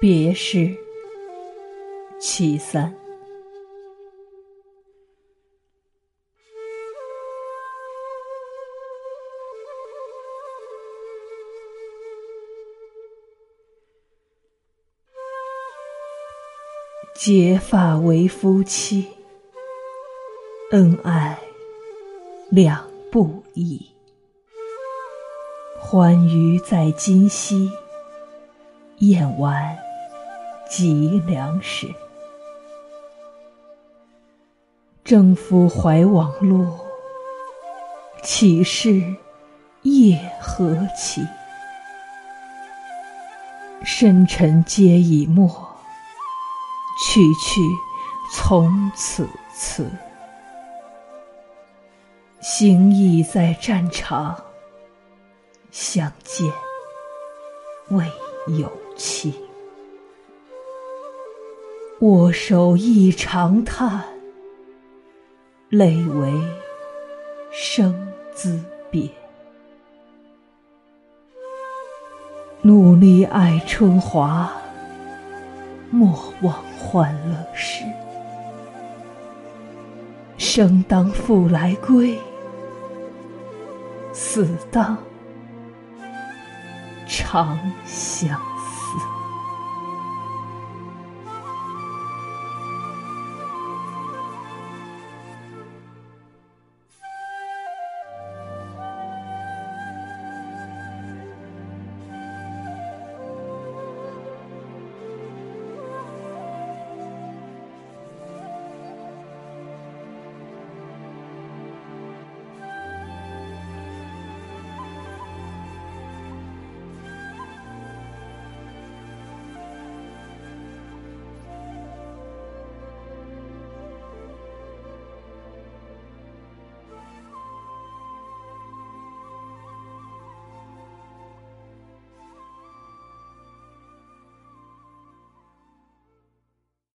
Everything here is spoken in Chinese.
别诗其三。结发为夫妻，恩爱两不疑。欢娱在今夕，宴完及粮食。征夫怀往路，岂是夜何其？深沉皆已没。去去，从此辞。行役在战场，相见未有期。握手一长叹，泪为生滋别。努力爱春华。莫忘欢乐时，生当复来归，死当长相。